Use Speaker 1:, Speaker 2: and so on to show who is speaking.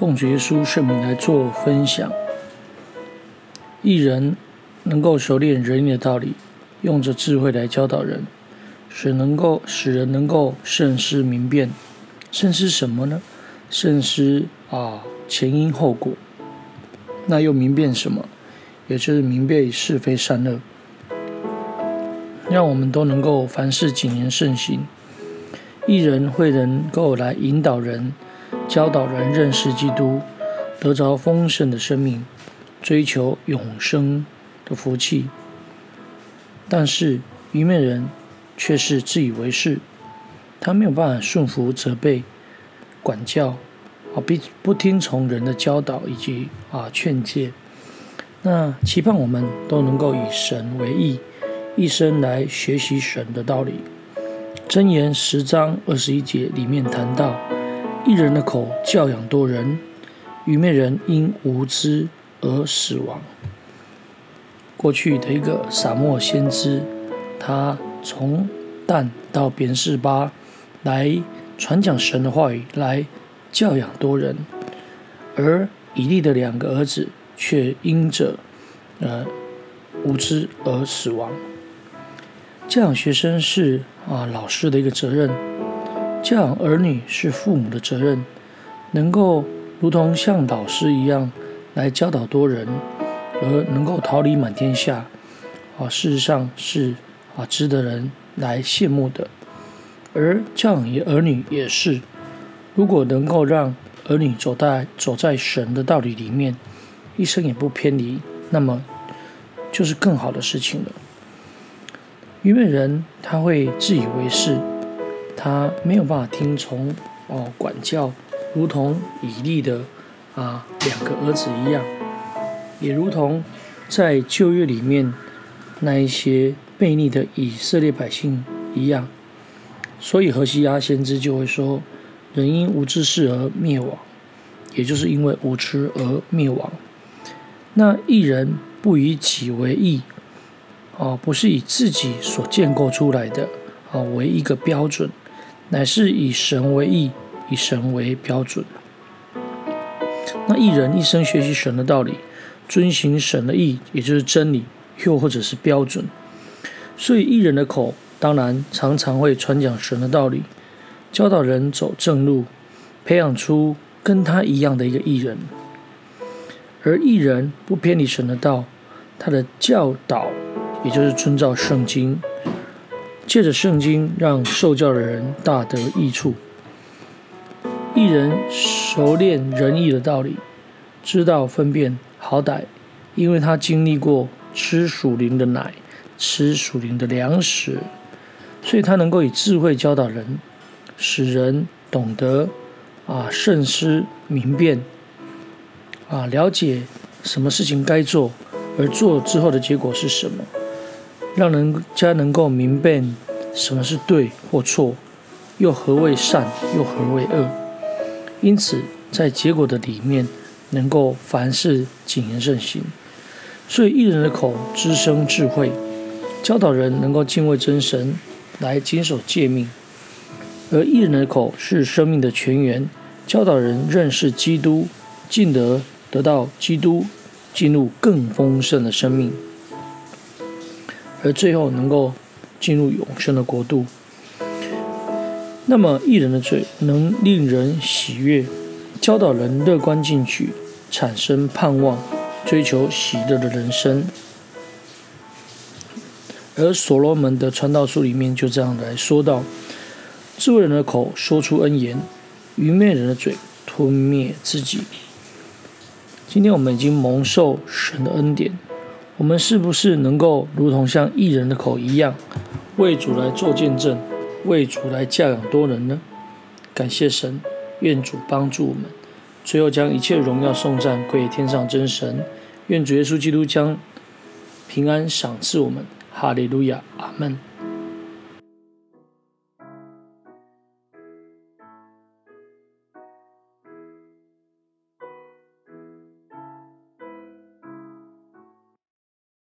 Speaker 1: 奉主耶稣圣名来做分享。一人能够熟练人的道理，用着智慧来教导人，使能够使人能够慎思明辨。慎思什么呢？慎思啊前因后果。那又明辨什么？也就是明辨是非善恶。让我们都能够凡事谨言慎行。一人会能够来引导人、教导人认识基督，得着丰盛的生命，追求永生的福气。但是愚昧人却是自以为是，他没有办法顺服责备、管教，啊，不不听从人的教导以及啊劝诫。那期盼我们都能够以神为义，一生来学习神的道理。箴言十章二十一节里面谈到，一人的口教养多人，愚昧人因无知而死亡。过去的一个撒母耳先知，他从但到别是巴来传讲神的话语，来教养多人，而以利的两个儿子却因着呃无知而死亡。教养学生是啊老师的一个责任，教养儿女是父母的责任，能够如同像导师一样来教导多人，而能够桃李满天下，啊事实上是啊值得人来羡慕的。而教养儿女也是，如果能够让儿女走在走在神的道理里面，一生也不偏离，那么就是更好的事情了。愚昧人他会自以为是，他没有办法听从哦管教，如同以利的啊两个儿子一样，也如同在旧约里面那一些悖逆的以色列百姓一样，所以何西阿先知就会说：人因无知事而灭亡，也就是因为无知而灭亡。那一人不以己为义。啊，不是以自己所建构出来的啊为一个标准，乃是以神为义，以神为标准。那义人一生学习神的道理，遵行神的义，也就是真理，又或者是标准。所以义人的口当然常常会传讲神的道理，教导人走正路，培养出跟他一样的一个艺人。而艺人不偏离神的道，他的教导。也就是遵照圣经，借着圣经让受教的人大得益处。一人熟练仁义的道理，知道分辨好歹，因为他经历过吃属灵的奶，吃属灵的粮食，所以他能够以智慧教导人，使人懂得啊慎思明辨，啊了解什么事情该做，而做之后的结果是什么。让人家能够明辨什么是对或错，又何为善，又何为恶。因此，在结果的里面，能够凡事谨言慎行。所以，义人的口滋生智慧，教导人能够敬畏真神，来谨守诫命；而义人的口是生命的泉源，教导人认识基督，进而得到基督，进入更丰盛的生命。而最后能够进入永生的国度。那么义人的嘴能令人喜悦，教导人乐观进取，产生盼望，追求喜乐的人生。而所罗门的传道书里面就这样来说道：智慧人的口说出恩言，愚昧人的嘴吞灭自己。今天我们已经蒙受神的恩典。我们是不是能够如同像艺人的口一样，为主来做见证，为主来教养多人呢？感谢神，愿主帮助我们。最后将一切荣耀送赞归天上真神。愿主耶稣基督将平安赏赐我们。哈利路亚，阿门。